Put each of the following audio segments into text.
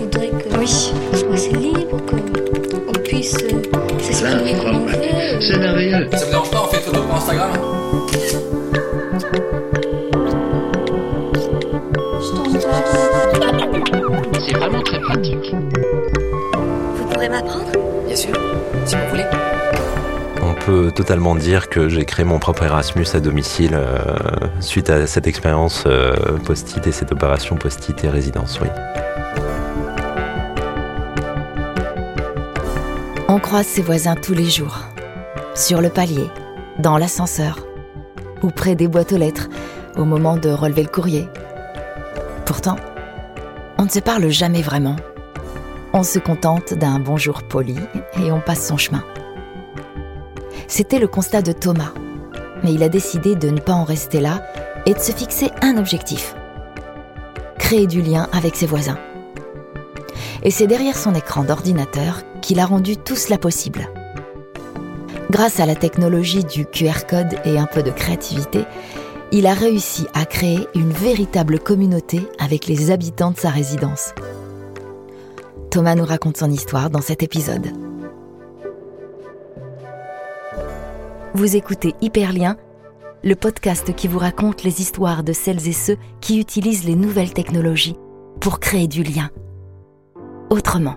que oui. soit assez libre, qu'on puisse euh, s'exprimer comme on veut. C'est merveilleux. Ça vous dérange pas, on fait photo pour Instagram? C'est vraiment très pratique. Vous pourrez m'apprendre? Bien sûr, si vous voulez. On peut totalement dire que j'ai créé mon propre Erasmus à domicile euh, suite à cette expérience euh, post-it et cette opération post-it et résidence, oui. Croise ses voisins tous les jours. Sur le palier, dans l'ascenseur, ou près des boîtes aux lettres, au moment de relever le courrier. Pourtant, on ne se parle jamais vraiment. On se contente d'un bonjour poli et on passe son chemin. C'était le constat de Thomas, mais il a décidé de ne pas en rester là et de se fixer un objectif. Créer du lien avec ses voisins. Et c'est derrière son écran d'ordinateur qu'il a rendu tout cela possible. Grâce à la technologie du QR code et un peu de créativité, il a réussi à créer une véritable communauté avec les habitants de sa résidence. Thomas nous raconte son histoire dans cet épisode. Vous écoutez Hyperlien, le podcast qui vous raconte les histoires de celles et ceux qui utilisent les nouvelles technologies pour créer du lien. Autrement.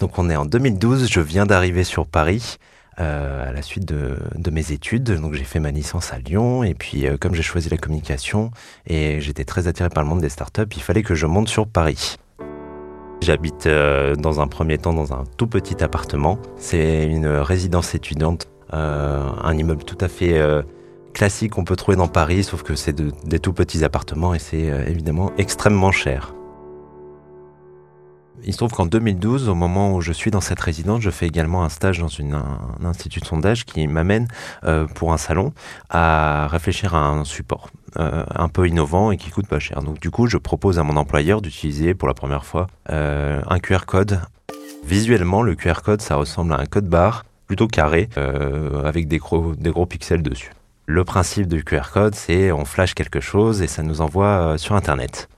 Donc on est en 2012, je viens d'arriver sur Paris euh, à la suite de, mes études. Donc j'ai fait ma licence à Lyon et puis euh, comme j'ai choisi la communication et j'étais très attiré par le monde des startups, il fallait que je monte sur Paris. J'habite euh, dans un premier temps dans un tout petit appartement. C'est une résidence étudiante, un immeuble tout à fait classique qu'on peut trouver dans Paris, sauf que c'est de- des tout petits appartements et c'est euh, évidemment extrêmement cher. Il se trouve qu'en 2012, au moment où je suis dans cette résidence, je fais également un stage dans une, un, institut de sondage qui m'amène euh, pour un salon à réfléchir à un support euh, un peu innovant et qui coûte pas cher. Donc du coup, je propose à mon employeur d'utiliser pour la première fois un QR code. Visuellement, le QR code, ça ressemble à un code barre plutôt carré avec des gros pixels dessus. Le principe du QR code, c'est on flash quelque chose et ça nous envoie euh, sur Internet.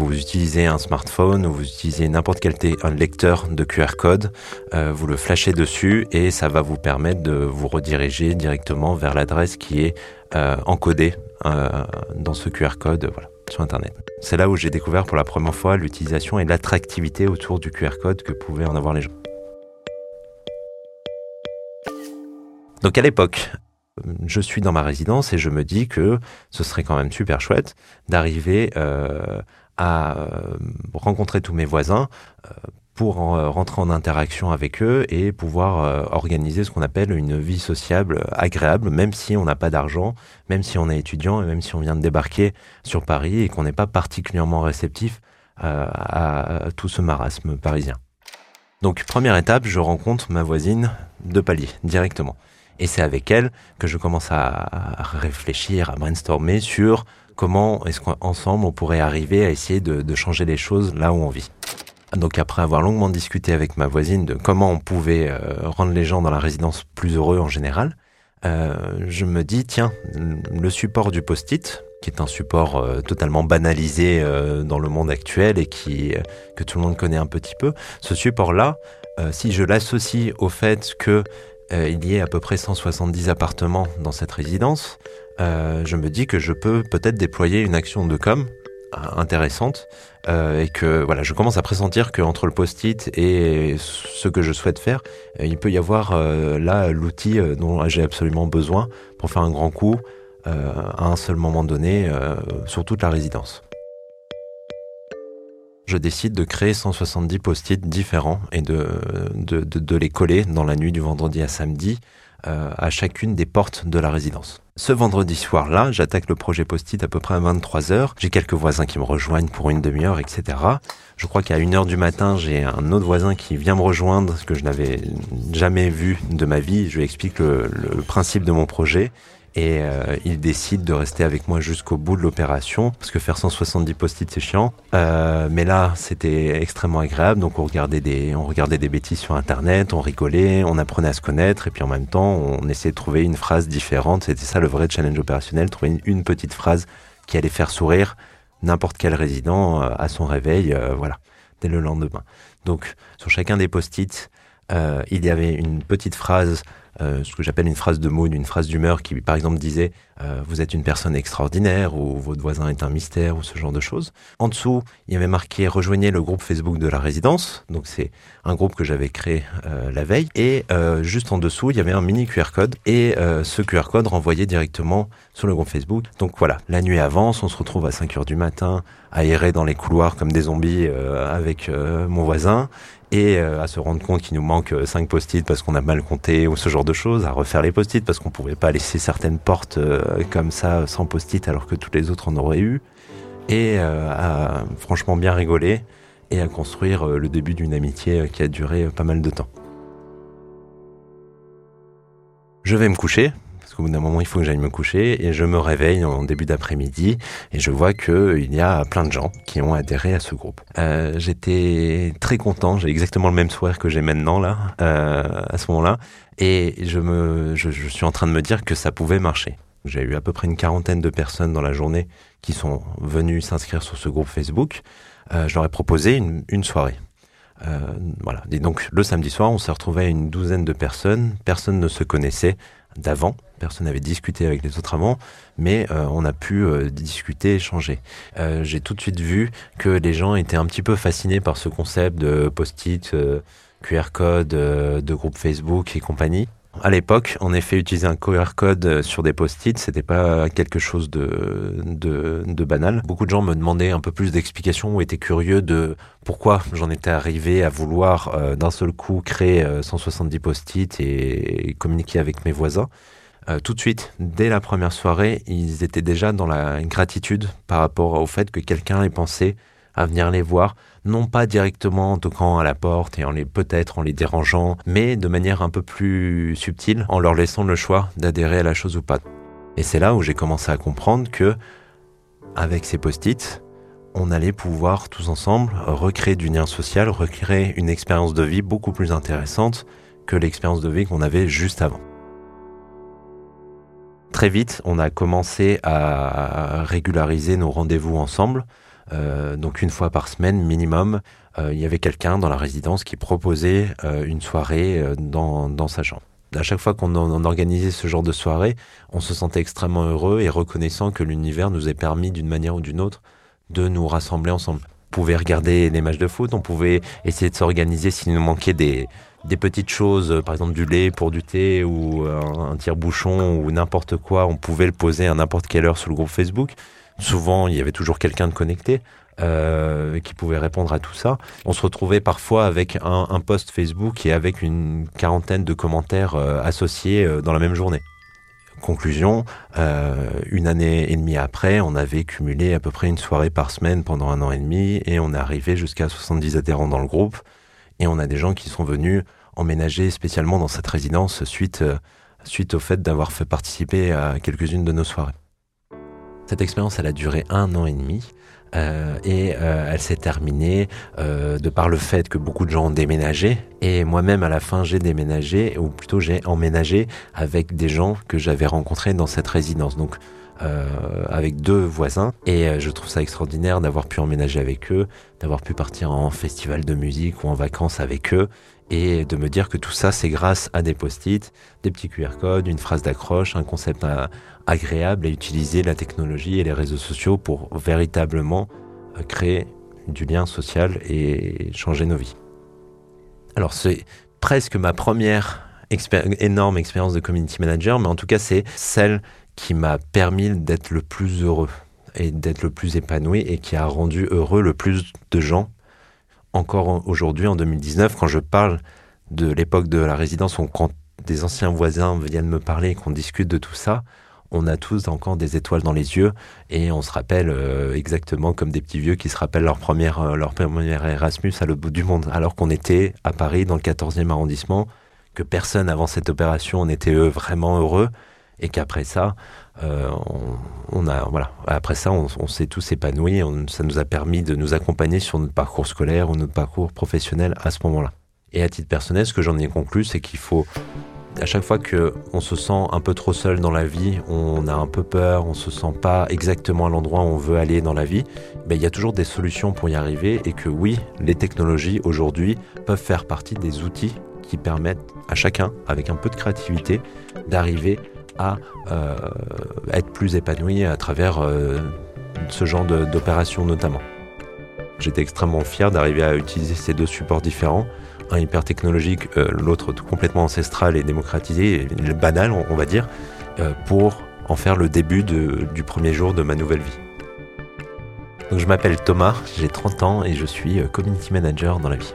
Vous utilisez un smartphone ou vous utilisez n'importe quel lecteur de QR code, euh, vous le flashez dessus et ça va vous permettre de vous rediriger directement vers l'adresse qui est euh, encodée dans ce QR code sur Internet. C'est là où j'ai découvert pour la première fois l'utilisation et l'attractivité autour du QR code que pouvaient en avoir les gens. Donc à l'époque, je suis dans ma résidence et je me dis que ce serait quand même super chouette d'arriver euh, à euh, rencontrer tous mes voisins euh, pour en, rentrer en interaction avec eux et pouvoir organiser ce qu'on appelle une vie sociable agréable, même si on n'a pas d'argent, même si on est étudiant et même si on vient de débarquer sur Paris et qu'on n'est pas particulièrement réceptif à, à tout ce marasme parisien. Donc première étape, je rencontre ma voisine de palier directement. Et c'est avec elle que je commence à, réfléchir, à brainstormer sur comment est-ce qu'ensemble on pourrait arriver à essayer de, changer les choses là où on vit. Donc après avoir longuement discuté avec ma voisine de comment on pouvait euh, rendre les gens dans la résidence plus heureux en général, euh, je me dis tiens, le support du post-it, qui est un support euh, totalement banalisé dans le monde actuel et qui que tout le monde connaît un petit peu, ce support-là, euh, si je l'associe au fait que euh, il y ait à peu près 170 appartements dans cette résidence, euh, je me dis que je peux peut-être déployer une action de com euh, intéressante euh, et que voilà, je commence à pressentir qu'entre le post-it et ce que je souhaite faire, il peut y avoir là l'outil dont j'ai absolument besoin pour faire un grand coup à un seul moment donné sur toute la résidence. Je décide de créer 170 post-it différents et de, les coller dans la nuit du vendredi à samedi euh, à chacune des portes de la résidence. Ce vendredi soir-là, j'attaque le projet Post-it à peu près à 23h. J'ai quelques voisins qui me rejoignent pour une demi-heure, etc. Je crois qu'à 1h du matin, j'ai un autre voisin qui vient me rejoindre, que je n'avais jamais vu de ma vie. Je lui explique le principe de mon projet. Et euh, il décide de rester avec moi jusqu'au bout de l'opération, parce que faire 170 post-it c'est chiant. Euh, mais là, c'était extrêmement agréable, donc on regardait, des, on regardait des bêtises sur Internet, on rigolait, on apprenait à se connaître, et puis en même temps, on essayait de trouver une phrase différente. C'était ça le vrai challenge opérationnel, trouver une, petite phrase qui allait faire sourire n'importe quel résident euh, à son réveil, euh, voilà, dès le lendemain. Donc, sur chacun des post-it, euh, il y avait une petite phrase ce que j'appelle une phrase de mood, une phrase d'humeur qui, par exemple, disait euh, Vous êtes une personne extraordinaire ou votre voisin est un mystère ou ce genre de choses. En dessous, il y avait marqué Rejoignez le groupe Facebook de la résidence. Donc, c'est un groupe que j'avais créé euh, la veille. Et euh, juste en dessous, il y avait un mini QR code. Et euh, ce QR code renvoyait directement sur le groupe Facebook. Donc, voilà, la nuit avance, on se retrouve à 5 heures du matin, à errer dans les couloirs comme des zombies euh, avec mon voisin et à se rendre compte qu'il nous manque 5 post-it parce qu'on a mal compté ou ce genre de choses, à refaire les post-it parce qu'on pouvait pas laisser certaines portes comme ça sans post-it alors que toutes les autres en auraient eu, et euh, à franchement bien rigoler et à construire le début d'une amitié qui a duré pas mal de temps. Je vais me coucher, au bout d'un moment, il faut que j'aille me coucher et je me réveille en début d'après-midi et je vois qu'il y a plein de gens qui ont adhéré à ce groupe. Euh, J'étais très content, j'ai exactement le même sourire que j'ai maintenant là, euh, à ce moment-là, et je, me, je suis en train de me dire que ça pouvait marcher. J'ai eu à peu près une quarantaine de personnes dans la journée qui sont venues s'inscrire sur ce groupe Facebook. Euh, je leur ai proposé une, soirée. Euh, voilà. Et donc le samedi soir, on s'est retrouvé à une douzaine de personnes. Personne ne se connaissait d'avant. Personne n'avait discuté avec les autres avant, mais euh, on a pu discuter, échanger. Euh, J'ai tout de suite vu que les gens étaient un petit peu fascinés par ce concept de post-it, QR code, de groupe Facebook et compagnie. À l'époque, en effet, utiliser un QR code sur des post-it, c'était pas quelque chose de, banal. Beaucoup de gens me demandaient un peu plus d'explications ou étaient curieux de pourquoi j'en étais arrivé à vouloir euh, d'un seul coup créer euh, 170 post-it et, et, communiquer avec mes voisins. Euh, tout de suite, dès la première soirée, ils étaient déjà dans la gratitude par rapport au fait que quelqu'un ait pensé à venir les voir, non pas directement en toquant à la porte et en les peut-être en les dérangeant, mais de manière un peu plus subtile, en leur laissant le choix d'adhérer à la chose ou pas. Et c'est là où j'ai commencé à comprendre que, avec ces post-it, on allait pouvoir tous ensemble recréer du lien social, recréer une expérience de vie beaucoup plus intéressante que l'expérience de vie qu'on avait juste avant. Très vite, on a commencé à régulariser nos rendez-vous ensemble. Euh, donc une fois par semaine minimum, euh, il y avait quelqu'un dans la résidence qui proposait euh, une soirée dans, dans, sa chambre. À chaque fois qu'on en, organisait ce genre de soirée, on se sentait extrêmement heureux et reconnaissant que l'univers nous ait permis d'une manière ou d'une autre de nous rassembler ensemble. On pouvait regarder des matchs de foot, on pouvait essayer de s'organiser s'il nous manquait des, des petites choses, par exemple du lait pour du thé ou un tire-bouchon ou n'importe quoi, on pouvait le poser à n'importe quelle heure sur le groupe Facebook. Souvent, il y avait toujours quelqu'un de connecté euh, qui pouvait répondre à tout ça. On se retrouvait parfois avec un, un post Facebook et avec une quarantaine de commentaires euh, associés euh, dans la même journée. Conclusion, une année et demie après, on avait cumulé à peu près une soirée par semaine pendant un an et demi et on est arrivé jusqu'à 70 adhérents dans le groupe. Et on a des gens qui sont venus emménager spécialement dans cette résidence suite, suite au fait d'avoir fait participer à quelques-unes de nos soirées. Cette expérience, a duré un an et demi. Euh, et euh, elle s'est terminée euh, de par le fait que beaucoup de gens ont déménagé et moi-même à la fin j'ai déménagé ou plutôt j'ai emménagé avec des gens que j'avais rencontrés dans cette résidence donc euh, avec deux voisins et euh, je trouve ça extraordinaire d'avoir pu emménager avec eux d'avoir pu partir en festival de musique ou en vacances avec eux et de me dire que tout ça, c'est grâce à des post-it, des petits QR codes, une phrase d'accroche, un concept agréable et utiliser la technologie et les réseaux sociaux pour véritablement euh, créer du lien social et changer nos vies. Alors c'est presque ma première énorme expérience de community manager, mais en tout cas c'est celle qui m'a permis d'être le plus heureux et d'être le plus épanoui et qui a rendu heureux le plus de gens encore aujourd'hui, en 2019, quand je parle de l'époque de la résidence, ou quand des anciens voisins viennent me parler et qu'on discute de tout ça, on a tous encore des étoiles dans les yeux et on se rappelle euh, exactement comme des petits vieux qui se rappellent leur première, euh, leur première Erasmus à l'autre bout du monde, alors qu'on était à Paris dans le 14e arrondissement, que personne avant cette opération n'était vraiment heureux et qu'après ça, euh, on, a voilà, après ça, on, s'est tous épanouis. ça nous a permis de nous accompagner sur notre parcours scolaire ou notre parcours professionnel à ce moment-là. Et à titre personnel, ce que j'en ai conclu, c'est qu'il faut à chaque fois que on se sent un peu trop seul dans la vie, on a un peu peur, on se sent pas exactement à l'endroit où on veut aller dans la vie, ben, il y a toujours des solutions pour y arriver et que oui, les technologies aujourd'hui peuvent faire partie des outils qui permettent à chacun, avec un peu de créativité, d'arriver à euh, être plus épanoui à travers euh, ce genre d'opérations notamment. J'étais extrêmement fier d'arriver à utiliser ces deux supports différents un hyper technologique, euh, l'autre complètement ancestral et démocratisé, et banal, on, va dire, pour en faire le début du premier jour de ma nouvelle vie. Donc je m'appelle Thomas, j'ai 30 ans et je suis community manager dans la vie.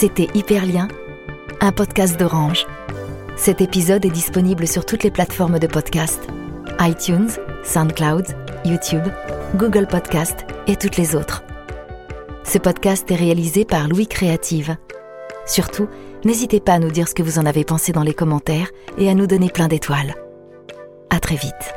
C'était Hyperlien, un podcast d'Orange. Cet épisode est disponible sur toutes les plateformes de podcast iTunes, SoundCloud, YouTube, Google Podcast et toutes les autres. Ce podcast est réalisé par Louis Créative. Surtout, n'hésitez pas à nous dire ce que vous en avez pensé dans les commentaires et à nous donner plein d'étoiles. À très vite.